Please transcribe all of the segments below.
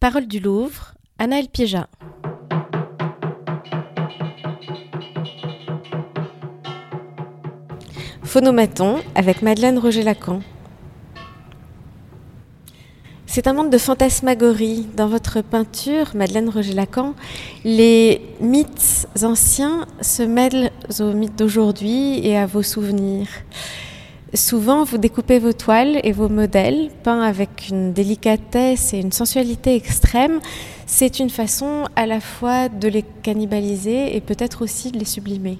Parole du Louvre, Anaël Piéja. Phonomaton avec Madeleine Roger-Lacan. C'est un monde de fantasmagorie. Dans votre peinture, Madeleine Roger-Lacan, les mythes anciens se mêlent aux mythes d'aujourd'hui et à vos souvenirs. Souvent, vous découpez vos toiles et vos modèles, peints avec une délicatesse et une sensualité extrême. C'est une façon à la fois de les cannibaliser et peut-être aussi de les sublimer.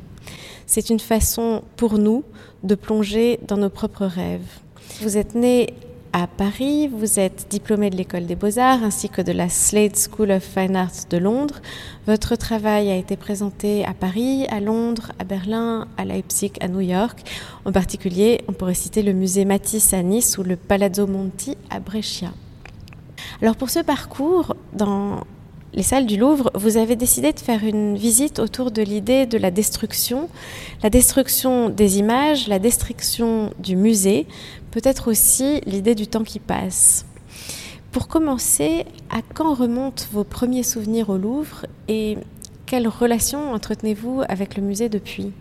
C'est une façon pour nous de plonger dans nos propres rêves. Vous êtes né à Paris, vous êtes diplômé de l'école des beaux-arts ainsi que de la Slade School of Fine Arts de Londres. Votre travail a été présenté à Paris, à Londres, à Berlin, à Leipzig, à New York. En particulier, on pourrait citer le musée Matisse à Nice ou le Palazzo Monti à Brescia. Alors pour ce parcours, dans les salles du Louvre, vous avez décidé de faire une visite autour de l'idée de la destruction, la destruction des images, la destruction du musée, peut-être aussi l'idée du temps qui passe. Pour commencer, à quand remontent vos premiers souvenirs au Louvre et quelle relation entretenez-vous avec le musée depuis?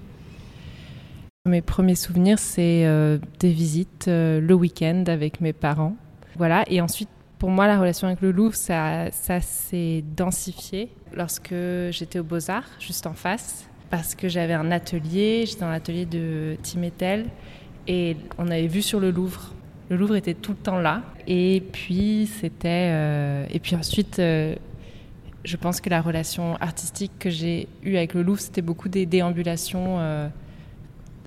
Mes premiers souvenirs, c'est euh, des visites euh, le week-end avec mes parents. Voilà, et ensuite pour moi, la relation avec le Louvre, ça, ça s'est densifié lorsque j'étais aux Beaux-Arts, juste en face, parce que j'avais un atelier, j'étais dans l'atelier de Timétel, et on avait vu sur le Louvre. Le Louvre était tout le temps là. Et puis, c'était. Euh, et puis ensuite, euh, je pense que la relation artistique que j'ai eue avec le Louvre, c'était beaucoup des déambulations. Euh,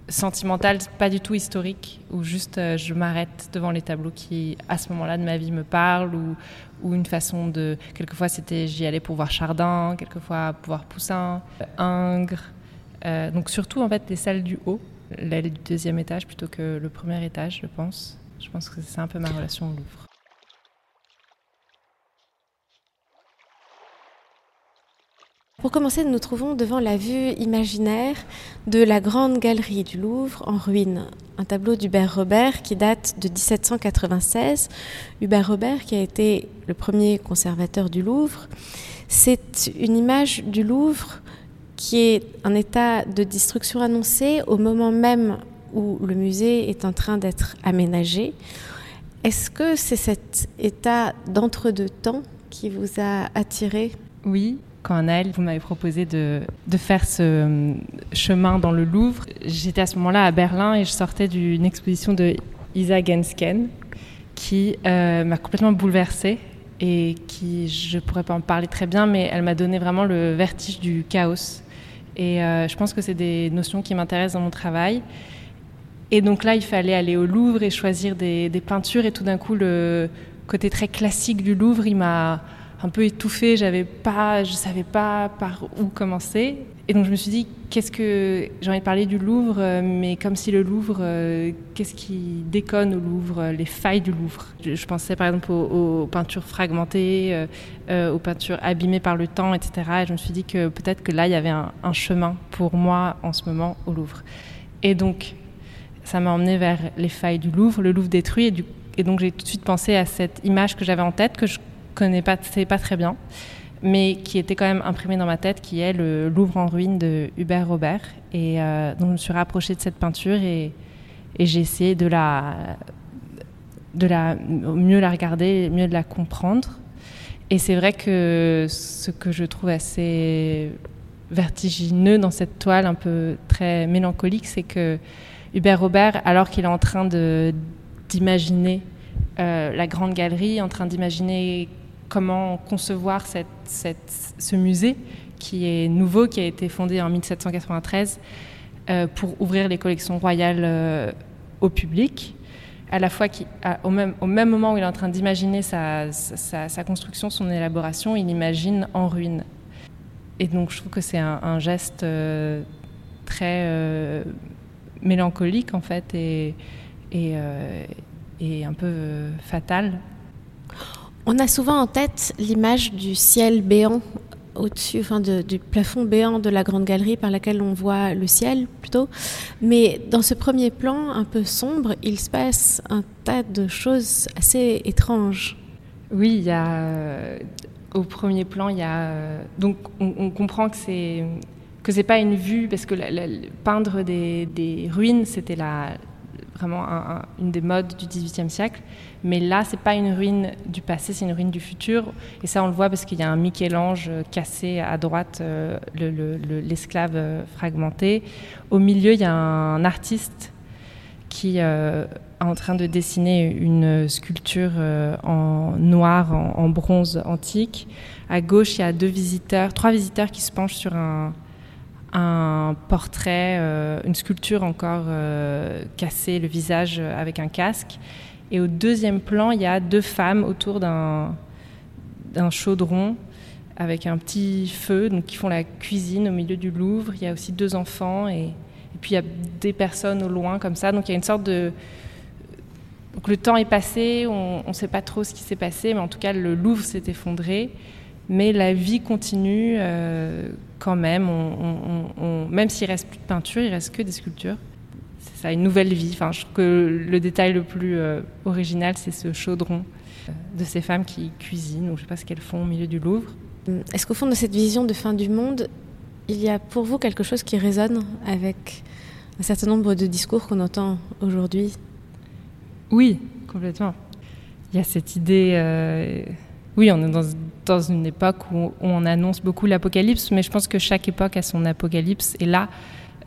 sentimentale, pas du tout historique, où juste je m'arrête devant les tableaux qui, à ce moment-là de ma vie, me parlent, ou, ou une façon de. Quelquefois, c'était j'y allais pour voir Chardin, quelquefois pour voir Poussin, Ingres. Donc, surtout, en fait, les salles du haut, l'aile du deuxième étage plutôt que le premier étage, je pense. Je pense que c'est un peu ma relation au Louvre. Pour commencer, nous nous trouvons devant la vue imaginaire de la grande galerie du Louvre en ruine, un tableau d'Hubert Robert qui date de 1796. Hubert Robert qui a été le premier conservateur du Louvre. C'est une image du Louvre qui est un état de destruction annoncé au moment même où le musée est en train d'être aménagé. Est-ce que c'est cet état d'entre-deux temps qui vous a attiré? Oui, quand Anaël, vous m'avez proposé de, de, faire ce euh, chemin dans le Louvre, j'étais à ce moment-là à Berlin et je sortais d'une exposition de Isa Gensken qui euh, m'a complètement bouleversée et qui, je ne pourrais pas en parler très bien, mais elle m'a donné vraiment le vertige du chaos. Et euh, je pense que c'est des notions qui m'intéressent dans mon travail. Et donc là, il fallait aller au Louvre et choisir des, des peintures. Et tout d'un coup, le côté très classique du Louvre, il m'a un peu étouffée, j'avais pas, je savais pas par où commencer. Et donc je me suis dit, qu'est-ce que j'ai envie de parler du Louvre, euh, mais comme si le Louvre, euh, qu'est-ce qui déconne au Louvre, euh, les failles du Louvre? Je, pensais par exemple aux, peintures fragmentées, aux peintures abîmées par le temps, etc. Et je me suis dit que peut-être que là il y avait un, chemin pour moi en ce moment au Louvre. Et donc ça m'a emmené vers les failles du Louvre, le Louvre détruit, et, et donc j'ai tout de suite pensé à cette image que j'avais en tête que je connais pas, pas très bien, mais qui était quand même imprimé dans ma tête, qui est le Louvre en ruine de Hubert Robert. Et euh, donc je me suis rapprochée de cette peinture et, j'ai essayé de la, de la mieux la regarder, mieux de la comprendre. Et c'est vrai que ce que je trouve assez vertigineux dans cette toile un peu très mélancolique, c'est que Hubert Robert, alors qu'il est en train d'imaginer euh, la grande galerie, en train d'imaginer comment concevoir ce musée qui est nouveau, qui a été fondé en 1793 euh, pour ouvrir les collections royales euh, au public. À la fois, au, même, moment où il est en train d'imaginer sa, construction, son élaboration, il imagine en ruine. Et donc je trouve que c'est un, geste euh, très mélancolique en fait et un peu fatal on a souvent en tête l'image du ciel béant au-dessus, enfin du plafond béant de la grande galerie par laquelle on voit le ciel plutôt. Mais dans ce premier plan un peu sombre, il se passe un tas de choses assez étranges. Oui, il y a au premier plan, il y a donc on, comprend que c'est que c'est pas une vue parce que peindre des, des ruines c'était la vraiment une des modes du XVIIIe siècle. Mais là, c'est pas une ruine du passé, c'est une ruine du futur. Et ça, on le voit parce qu'il y a un Michel-Ange cassé à droite, euh, l'esclave euh, fragmenté. Au milieu, il y a un artiste qui euh, est en train de dessiner une sculpture en noir, en, en, bronze antique. À gauche, il y a deux visiteurs, trois visiteurs qui se penchent sur un, un portrait, euh, une sculpture encore euh, cassée, le visage euh, avec un casque. Et au deuxième plan, il y a deux femmes autour d'un, chaudron avec un petit feu, donc qui font la cuisine au milieu du Louvre. Il y a aussi deux enfants et, et puis il y a des personnes au loin comme ça. Donc il y a une sorte de... Donc le temps est passé, on ne sait pas trop ce qui s'est passé, mais en tout cas le Louvre s'est effondré. Mais la vie continue quand même. On, même s'il reste plus de peinture, il reste que des sculptures. C'est ça, une nouvelle vie. Enfin, je trouve que le détail le plus euh, original, c'est ce chaudron euh, de ces femmes qui cuisinent, ou je ne sais pas ce qu'elles font au milieu du Louvre. Est-ce qu'au fond de cette vision de fin du monde, il y a pour vous quelque chose qui résonne avec un certain nombre de discours qu'on entend aujourd'hui? Oui, complètement. Il y a cette idée. Euh, oui, on est dans, une époque où, on annonce beaucoup l'apocalypse, mais je pense que chaque époque a son apocalypse. Et là,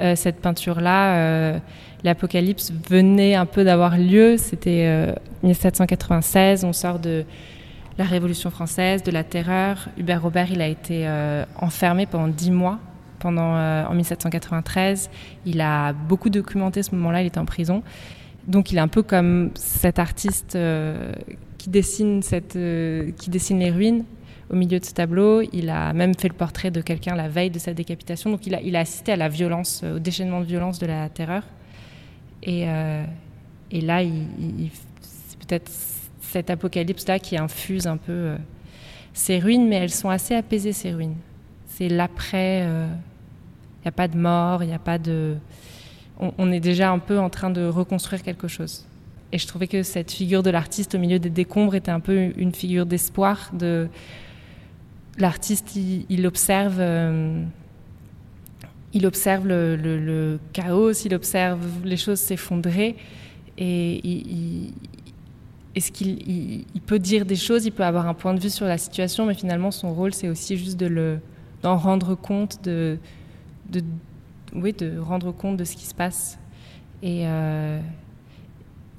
euh, cette peinture-là, euh, l'apocalypse venait un peu d'avoir lieu. C'était 1796, euh, on sort de la Révolution française, de la terreur. Hubert Robert, il a été enfermé pendant dix mois. Pendant, en 1793, il a beaucoup documenté ce moment-là, il était en prison. Donc il est un peu comme cet artiste qui dessine, cette, euh, qui dessine les ruines au milieu de ce tableau. Il a même fait le portrait de quelqu'un la veille de sa décapitation. Donc il a, assisté à la violence, euh, au déchaînement de violence de la terreur. Et, euh, là, c'est peut-être cet apocalypse-là qui infuse un peu ces ruines, mais elles sont assez apaisées, ces ruines. C'est l'après. Il n'y a pas de mort, il n'y a pas de. on est déjà un peu en train de reconstruire quelque chose. Et je trouvais que cette figure de l'artiste au milieu des décombres était un peu une figure d'espoir. De l'artiste, il, observe, euh, il observe le, chaos, il observe les choses s'effondrer, et il, est-ce qu'il il, peut dire des choses, il peut avoir un point de vue sur la situation, mais finalement son rôle c'est aussi juste de le d'en rendre compte, de, de, de rendre compte de ce qui se passe. Euh,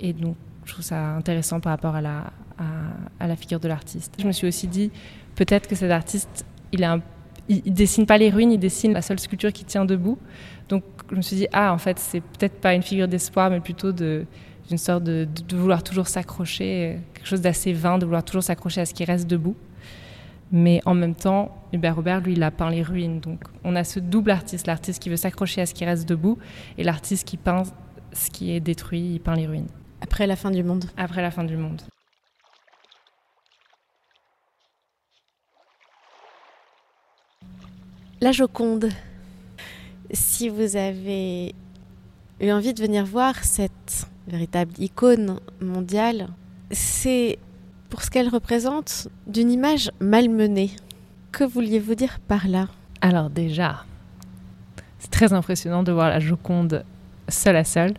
et donc, je trouve ça intéressant par rapport à la, figure de l'artiste. Je me suis aussi dit, peut-être que cet artiste, il, a dessine pas les ruines, il dessine la seule sculpture qui tient debout. Donc, je me suis dit, ah, en fait, c'est peut-être pas une figure d'espoir, mais plutôt d'une sorte de, de, vouloir toujours s'accrocher, quelque chose d'assez vain, de vouloir toujours s'accrocher à ce qui reste debout. Mais en même temps, Hubert Robert, lui, il a peint les ruines. Donc, on a ce double artiste, l'artiste qui veut s'accrocher à ce qui reste debout et l'artiste qui peint ce qui est détruit, il peint les ruines. Après la fin du monde. Après la fin du monde. La Joconde. Si vous avez eu envie de venir voir cette véritable icône mondiale, c'est pour ce qu'elle représente d'une image malmenée. Que vouliez-vous dire par là? Alors déjà, c'est très impressionnant de voir la Joconde seule à seule.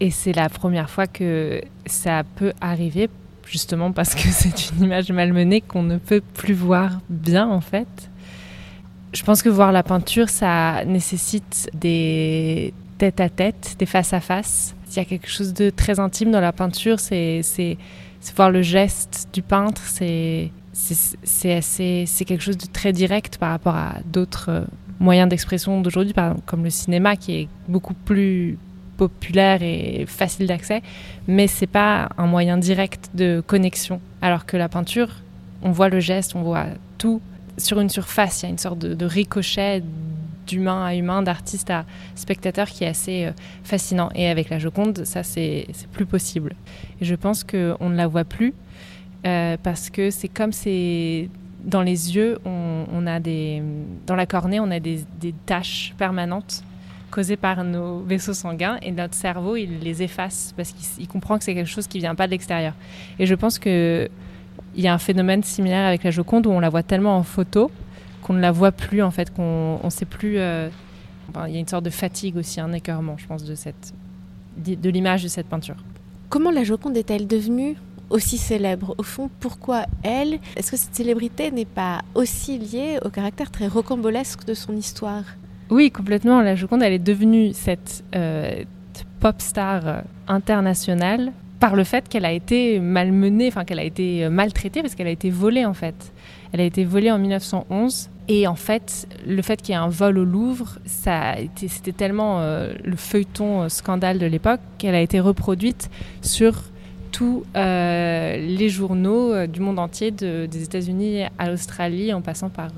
Et c'est la première fois que ça peut arriver, justement parce que c'est une image malmenée qu'on ne peut plus voir bien en fait. Je pense que voir la peinture, ça nécessite des tête à tête, des face à face. Il y a quelque chose de très intime dans la peinture, c'est voir le geste du peintre, c'est quelque chose de très direct par rapport à d'autres moyens d'expression d'aujourd'hui, comme le cinéma qui est beaucoup plus populaire et facile d'accès, mais c'est pas un moyen direct de connexion. Alors que la peinture, on voit le geste, on voit tout sur une surface. Il y a une sorte de, ricochet d'humain à humain, d'artiste à spectateur qui est assez euh, fascinant. Et avec la Joconde, ça c'est plus possible. Et je pense qu'on ne la voit plus euh, parce que c'est comme c'est dans les yeux, on, a des, dans la cornée, on a des, des taches permanentes causées par nos vaisseaux sanguins et notre cerveau, il les efface parce qu'il comprend que c'est quelque chose qui vient pas de l'extérieur. Et je pense que il y a un phénomène similaire avec la Joconde où on la voit tellement en photo qu'on ne la voit plus en fait, qu'on ne sait plus. Euh, il y a une sorte de fatigue aussi, un écœurement, je pense, de cette de l'image de cette peinture. Comment la Joconde est-elle devenue aussi célèbre? Au fond, pourquoi elle? Est-ce que cette célébrité n'est pas aussi liée au caractère très rocambolesque de son histoire? Oui, complètement. La Joconde, elle est devenue cette euh, pop star internationale par le fait qu'elle a été malmenée, enfin qu'elle a été maltraitée parce qu'elle a été volée en fait. Elle a été volée en 1911 et en fait, le fait qu'il y ait un vol au Louvre, c'était tellement euh, le feuilleton euh, scandale de l'époque qu'elle a été reproduite sur tous euh, les journaux du monde entier, des États-Unis à l'Australie, en passant par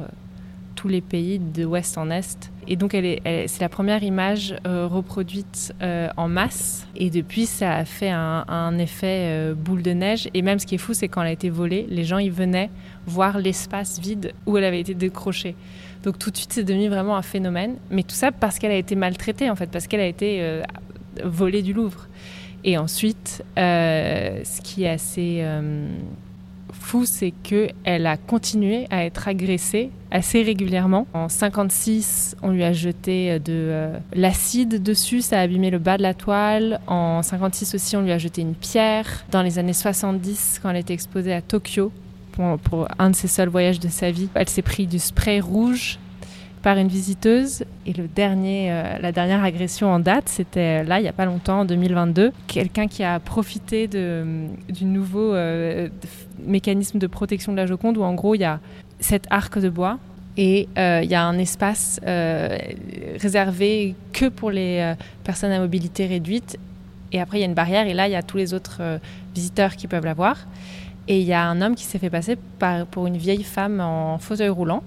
tous les pays de ouest en est. Et donc, elle c'est la première image euh, reproduite euh, en masse. Et depuis, ça a fait un, effet euh, boule de neige. Et même ce qui est fou, c'est quand elle a été volée, les gens y venaient voir l'espace vide où elle avait été décrochée. Donc tout de suite, c'est devenu vraiment un phénomène. Mais tout ça parce qu'elle a été maltraitée, en fait, parce qu'elle a été volée du Louvre. Et ensuite, ce qui est assez fou, c'est qu'elle a continué à être agressée assez régulièrement. En 56, on lui a jeté de euh, l'acide dessus, ça a abîmé le bas de la toile. En 56 aussi, on lui a jeté une pierre. Dans les années 70, quand elle était exposée à Tokyo, pour, pour un de ses seuls voyages de sa vie, elle s'est pris du spray rouge par une visiteuse. Et le dernier, euh, la dernière agression en date, c'était là, il n'y a pas longtemps, en 2022. Quelqu'un qui a profité de, du nouveau euh, mécanisme de protection de la Joconde, où en gros, il y a cet arc de bois. Et euh, il y a un espace réservé que pour les personnes à mobilité réduite. Et après, il y a une barrière. Et là, il y a tous les autres visiteurs qui peuvent la voir. Et il y a un homme qui s'est fait passer pour une vieille femme en fauteuil roulant.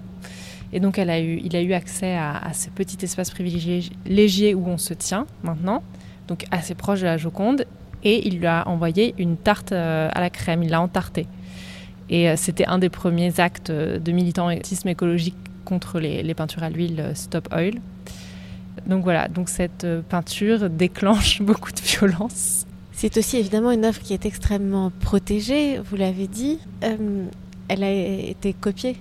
Et donc, il a eu accès à, ce petit espace privilégié où on se tient maintenant, donc assez proche de la Joconde. Et il lui a envoyé une tarte euh, à la crème, il l'a entartée. Et euh, c'était un des premiers actes de militantisme écologique contre les, peintures à l'huile euh, Stop Oil. Donc voilà, donc cette peinture déclenche beaucoup de violence. C'est aussi évidemment une œuvre qui est extrêmement protégée, vous l'avez dit. elle a été copiée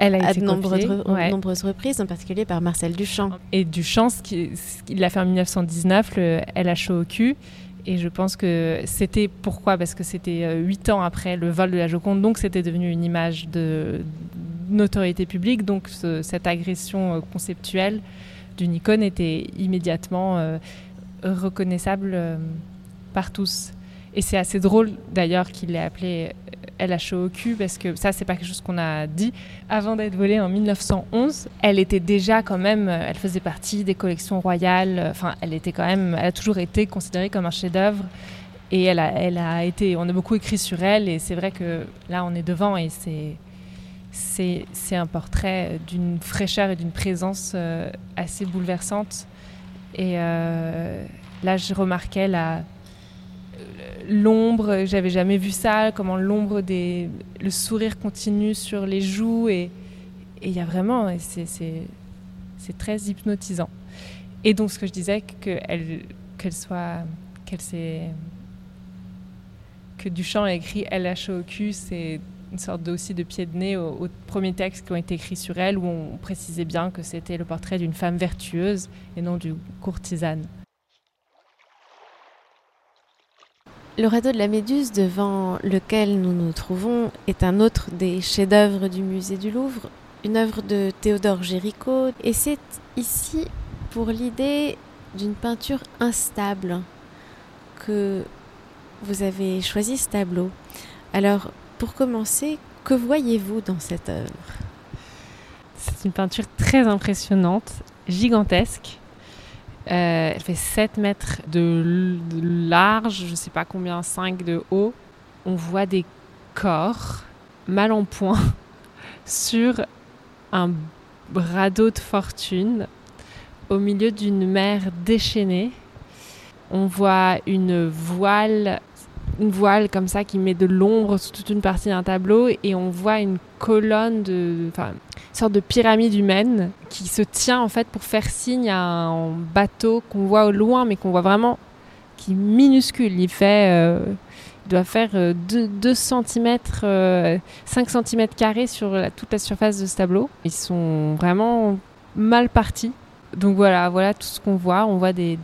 elle a été à de nombreuses, reprises, en particulier par Marcel Duchamp. Et Duchamp, il l'a fait en 1919, le LHOQ. Et je pense que c'était pourquoi? Parce que c'était euh, huit ans après le vol de la Joconde, donc c'était devenu une image de notoriété publique. Donc cette agression euh, conceptuelle d'une icône était immédiatement euh, reconnaissable par tous. Et c'est assez drôle d'ailleurs qu'il l'ait appelé LHOQ parce que ça, c'est pas quelque chose qu'on a dit. Avant d'être volée en 1911, elle était déjà quand même, elle faisait partie des collections royales. Enfin, elle était quand même, elle a toujours été considérée comme un chef-d'œuvre. Et elle a, elle a été, on a beaucoup écrit sur elle. Et c'est vrai que là, on est devant et c'est, c'est, un portrait d'une fraîcheur et d'une présence euh, assez bouleversante. Et euh, là, je remarquais la l'ombre, j'avais jamais vu ça, comment l'ombre des. le sourire continue sur les joues et il y a vraiment. C'est très hypnotisant. Et donc, ce que je disais, qu'elle soit. qu'elle s'est. que Duchamp a écrit LHOQ, c'est une sorte aussi de pied de nez aux, premiers textes qui ont été écrits sur elle, où on précisait bien que c'était le portrait d'une femme vertueuse et non d'une courtisane. Le radeau de la Méduse, devant lequel nous nous trouvons, est un autre des chefs-d'œuvre du musée du Louvre, une œuvre de Théodore Géricault, et c'est ici pour l'idée d'une peinture instable que vous avez choisi ce tableau. Alors, pour commencer, que voyez-vous dans cette œuvre? C'est une peinture très impressionnante, gigantesque, euh, elle fait 7 mètres de, large, je ne sais pas combien, 5 de haut. On voit des corps mal en point sur un radeau de fortune au milieu d'une mer déchaînée. On voit une voile une voile comme ça qui met de l'ombre sur toute une partie d'un tableau et on voit une colonne de, enfin, une sorte de pyramide humaine qui se tient en fait pour faire signe à un bateau qu'on voit au loin mais qu'on voit vraiment qui est minuscule. Il fait, euh, doit faire 2, cm, 5 cm carrés sur toute la surface de ce tableau. Ils sont vraiment mal partis. Donc voilà, voilà tout ce qu'on voit. On voit des,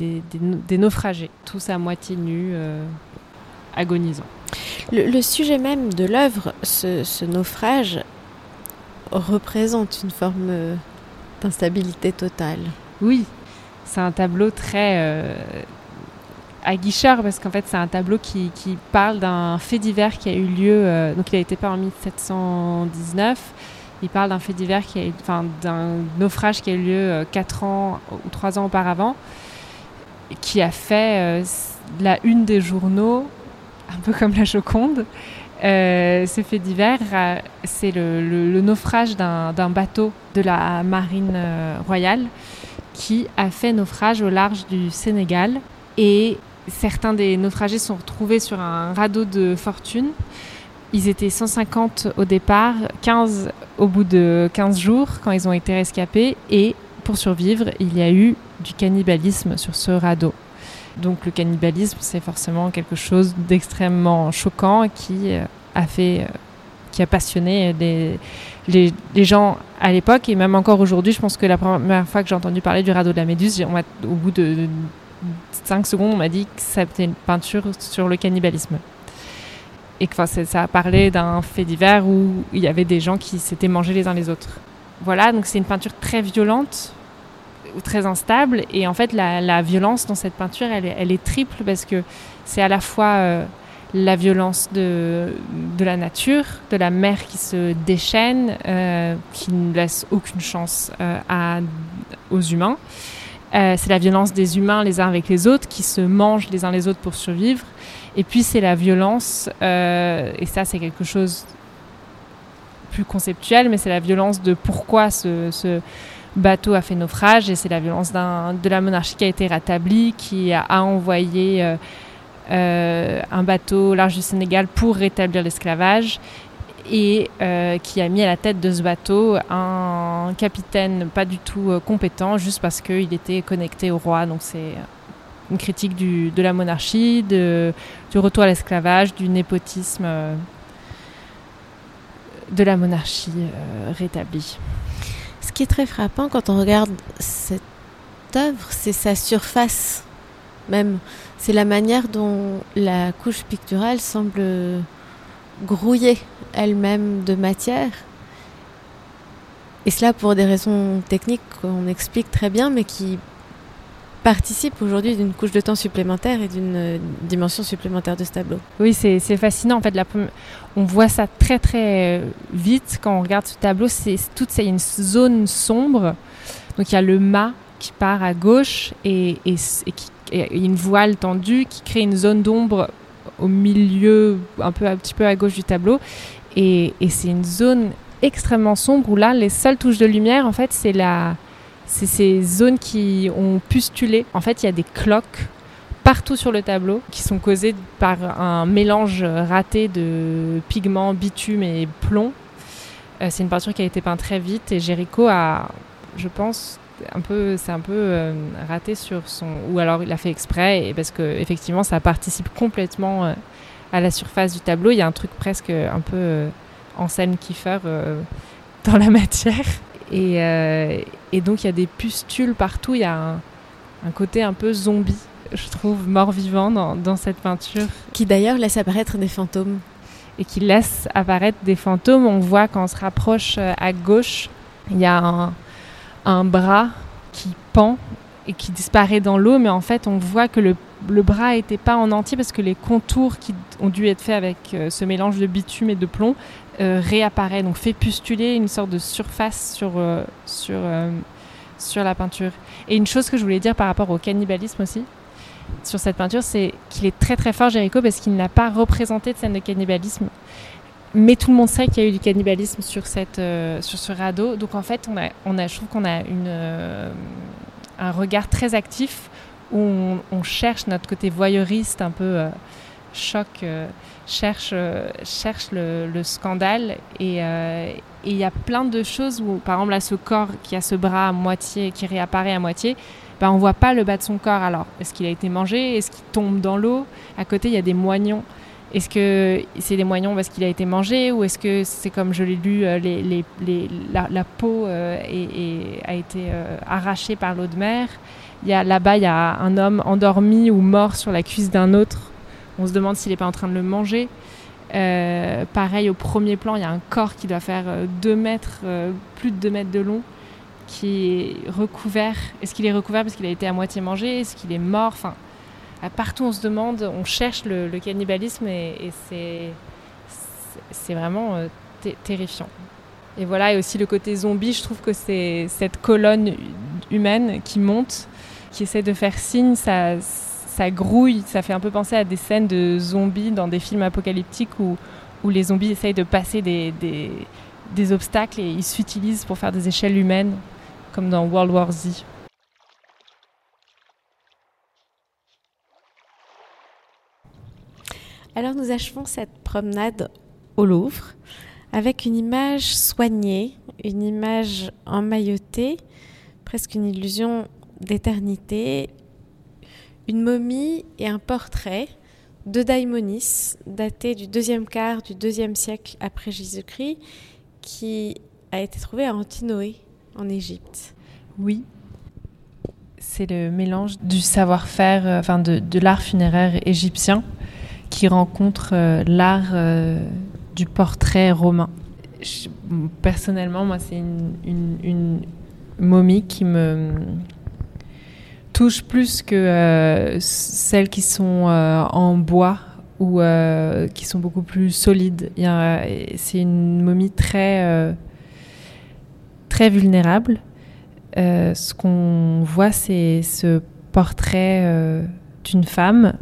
naufragés, tous à moitié nus, euh, agonisants. Le, sujet même de l'œuvre, ce, naufrage, représente une forme euh, d'instabilité totale. Oui, c'est un tableau très euh, aguicheur parce qu'en fait c'est un tableau qui, parle d'un fait divers qui a eu lieu, donc il a été peint en 1719 il parle d'un fait divers, qui a, enfin, d'un naufrage qui a eu lieu 4 euh, ans ou 3 ans auparavant, qui a fait euh, la une des journaux, un peu comme la Joconde. Euh, ce fait divers, c'est le, naufrage d'un bateau de la marine royale qui a fait naufrage au large du Sénégal. Et certains des naufragés sont retrouvés sur un radeau de fortune ils étaient 150 au départ, 15 au bout de 15 jours quand ils ont été rescapés. Et pour survivre, il y a eu du cannibalisme sur ce radeau. Donc le cannibalisme, c'est forcément quelque chose d'extrêmement choquant qui euh, a fait, euh, qui a passionné les, les, gens à l'époque et même encore aujourd'hui. Je pense que la première fois que j'ai entendu parler du radeau de la Méduse, au bout de 5 secondes, on m'a dit que c'était une peinture sur le cannibalisme et que ça a parlé d'un fait divers où il y avait des gens qui s'étaient mangés les uns les autres. Voilà, donc c'est une peinture très violente très instable et en fait la, violence dans cette peinture elle, est triple parce que c'est à la fois euh, la violence de, de, la nature, de la mer qui se déchaîne, euh, qui ne laisse aucune chance euh, à, aux humains. c'est la violence des humains les uns avec les autres qui se mangent les uns les autres pour survivre. Et puis c'est la violence, et ça c'est quelque chose plus conceptuel, mais c'est la violence de pourquoi ce, bateau a fait naufrage, et c'est la violence de la monarchie qui a été rétablie, qui a, envoyé euh, euh, un bateau au large du Sénégal pour rétablir l'esclavage, et qui a mis à la tête de ce bateau un capitaine pas du tout compétent, juste parce qu'il était connecté au roi. Donc c'est une critique de la monarchie, du retour à l'esclavage, du népotisme euh, de la monarchie euh, rétablie. Ce qui est très frappant quand on regarde cette œuvre, c'est sa surface même. C'est la manière dont la couche picturale semble grouiller elle-même de matière. Et cela pour des raisons techniques qu'on explique très bien, mais qui participe aujourd'hui d'une couche de temps supplémentaire et d'une dimension supplémentaire de ce tableau. Oui, c'est fascinant. En fait, on voit ça très très vite quand on regarde ce tableau. C'est toute c'est une zone sombre. Donc il y a le mât qui part à gauche et, une voile tendue qui crée une zone d'ombre au milieu, un peu un petit peu à gauche du tableau. Et, c'est une zone extrêmement sombre où là, les seules touches de lumière, en fait, c'est c'est ces zones qui ont pustulé. En fait, il y a des cloques partout sur le tableau qui sont causées par un mélange raté de pigments, bitume et plomb. Euh, c'est une peinture qui a été peinte très vite et Géricault a, je pense, un peu, c'est un peu euh, raté sur son, ou alors il a fait exprès parce que effectivement ça participe complètement euh, à la surface du tableau. Il y a un truc presque un peu en scène Kiefer dans la matière. Et, donc il y a des pustules partout, il y a un, côté un peu zombie, je trouve, mort-vivant dans, cette peinture. Qui d'ailleurs laisse apparaître des fantômes. Et qui laisse apparaître des fantômes. On voit quand on se rapproche euh, à gauche, il y a un, bras qui pend et qui disparaît dans l'eau, mais en fait on voit que le, bras n'était pas en entier parce que les contours qui ont dû être faits avec euh, ce mélange de bitume et de plomb euh, réapparaît, donc fait pustuler une sorte de surface sur, euh, sur, sur la peinture. Et une chose que je voulais dire par rapport au cannibalisme aussi, sur cette peinture, c'est qu'il est très très fort, Jericho, parce qu'il n'a pas représenté de scène de cannibalisme. Mais tout le monde sait qu'il y a eu du cannibalisme sur, cette, sur ce radeau. Donc en fait, on a, je trouve qu'on a une, un regard très actif où on, cherche notre côté voyeuriste, un peu choc cherche, euh, cherche le, scandale. Euh, et il y a plein de choses où, par exemple, là, ce corps qui a ce bras à moitié, qui réapparaît à moitié, ben, on voit pas le bas de son corps. Alors, est-ce qu'il a été mangé? Est-ce qu'il tombe dans l'eau? À côté, il y a des moignons. Est-ce que c'est des moignons parce qu'il a été mangé ou est-ce que c'est comme je l'ai lu, les, la, peau a été arrachée par l'eau de mer? Là-bas, il y a un homme endormi ou mort sur la cuisse d'un autre. On se demande s'il n'est pas en train de le manger. pareil, au premier plan, il y a un corps qui doit faire 2 mètres, plus de 2 mètres de long, qui est recouvert. Est-ce qu'il est recouvert parce qu'il a été à moitié mangé Est-ce qu'il est mort Enfin, partout on se demande, on cherche le, cannibalisme et, c'est vraiment euh, terrifiant. Et voilà, et aussi le côté zombie, je trouve que c'est cette colonne humaine qui monte, qui essaie de faire signe, ça, ça grouille, ça fait un peu penser à des scènes de zombies dans des films apocalyptiques où, où les zombies essayent de passer des, des obstacles et ils s'utilisent pour faire des échelles humaines comme dans World War Z. Alors nous achevons cette promenade au Louvre avec une image soignée, une image emmaillotée, presque une illusion d'éternité, une momie et un portrait de Daimonis, daté du deuxième quart du deuxième siècle après Jésus-Christ, qui a été trouvé à Antinoé, en Égypte. Oui. C'est le mélange du savoir-faire, euh, enfin de, l'art funéraire égyptien qui rencontre euh, l'art euh, du portrait romain. personnellement, moi, c'est une, momie qui me touche plus que celles qui sont en bois ou qui sont beaucoup plus solides. C'est une momie très très vulnérable. Euh, ce qu'on voit, c'est ce portrait euh, d'une femme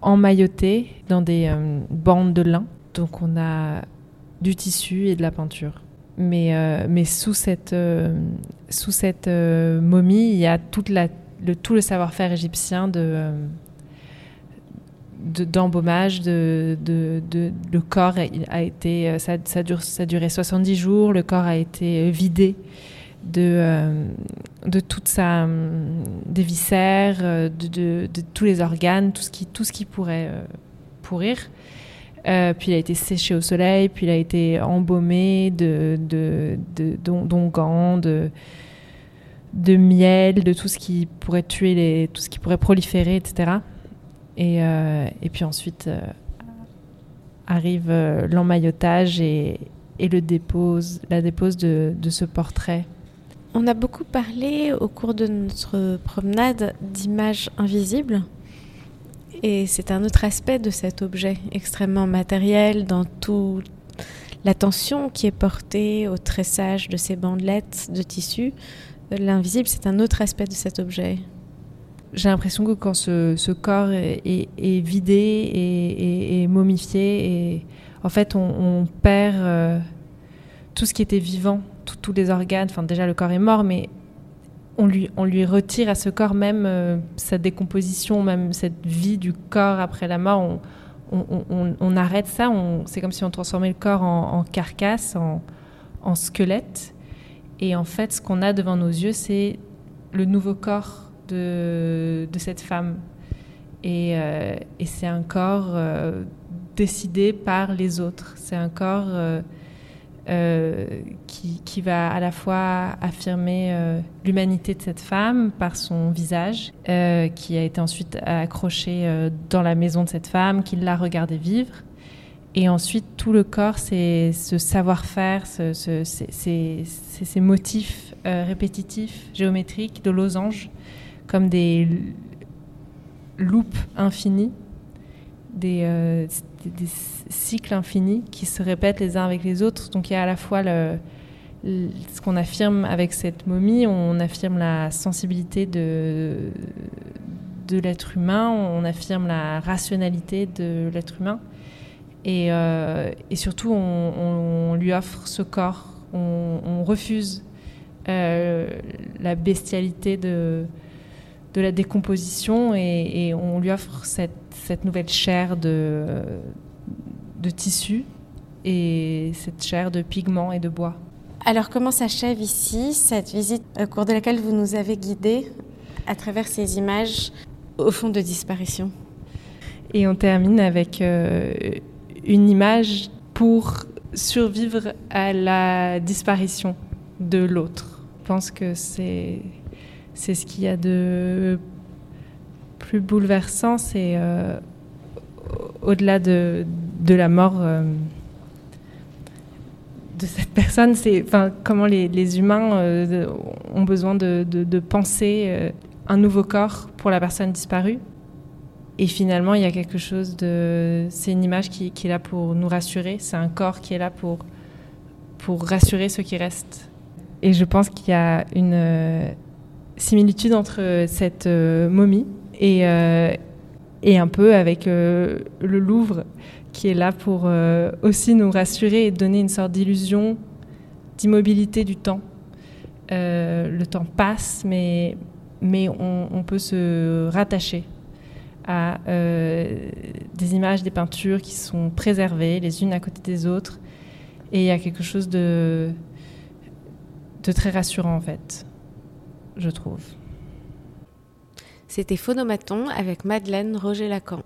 emmaillotée dans des euh, bandes de lin. Donc on a du tissu et de la peinture. Mais, mais sous cette, sous cette momie, il y a tout le savoir-faire égyptien de d'embaumage, de, de, de, le corps a été, ça, ça, a duré 70 jours, le corps a été vidé de, euh, de toute sa, des viscères, euh, de, tous les organes, tout ce qui, pourrait euh, pourrir. puis il a été séché au soleil, puis il a été embaumé de, de, d'onguents, de, miel, de tout ce qui pourrait tuer tout ce qui pourrait proliférer, etc. Et, et puis ensuite arrive l'emmaillotage et, et le dépose, la dépose de, de ce portrait on a beaucoup parlé au cours de notre promenade d'images invisibles. Et c'est un autre aspect de cet objet extrêmement matériel dans toute l'attention qui est portée au tressage de ces bandelettes de tissu. L'invisible, c'est un autre aspect de cet objet. J'ai l'impression que quand ce, corps est, vidé et, momifié, en fait, on, perd euh, tout ce qui était vivant tous les organes. Enfin, déjà, le corps est mort, mais on lui, on lui retire à ce corps même euh, sa décomposition, même cette vie du corps après la mort. On, arrête ça. C'est comme si on transformait le corps en, carcasse, en, squelette. Et en fait, ce qu'on a devant nos yeux, c'est le nouveau corps de, cette femme. Et, euh, c'est un corps euh, décidé par les autres. C'est un corps euh, qui, qui, va à la fois affirmer l'humanité de cette femme par son visage, qui a été ensuite accroché dans la maison de cette femme, qui l'a regardé vivre. Et ensuite, tout le corps, c'est ce savoir-faire, ce, ce, ces motifs répétitifs, géométriques, de losanges, comme des loupes infinies, des, des, cycles infinis qui se répètent les uns avec les autres. Donc il y a à la fois ce qu'on affirme avec cette momie, on affirme la sensibilité de, de l'être humain, on affirme la rationalité de l'être humain. Et, euh, surtout, on, lui offre ce corps, on, refuse euh, la bestialité de, de la décomposition et, et, on lui offre cette cette nouvelle chair de, de tissu et cette chair de pigments et de bois. Alors comment s'achève ici cette visite au cours de laquelle vous nous avez guidés à travers ces images au fond de disparition? Et on termine avec une image pour survivre à la disparition de l'autre. Je pense que c'est c'est ce qu'il y a de plus bouleversant, c'est euh, au-delà de, la mort euh, de cette personne, c'est comment les, humains euh, ont besoin de, penser un nouveau corps pour la personne disparue. Et finalement, il y a quelque chose de. C'est une image qui, qui, est là pour nous rassurer. C'est un corps qui est là pour, pour rassurer ceux qui restent. Et je pense qu'il y a une similitude entre cette euh, momie et, euh, et un peu avec le Louvre, qui est là pour aussi nous rassurer et donner une sorte d'illusion d'immobilité du temps. le temps passe, mais, on, peut se rattacher à euh, des images, des peintures qui sont préservées les unes à côté des autres. Et il y a quelque chose de très rassurant en fait, je trouve. C'était Phonomaton avec Madeleine Roger-Lacan.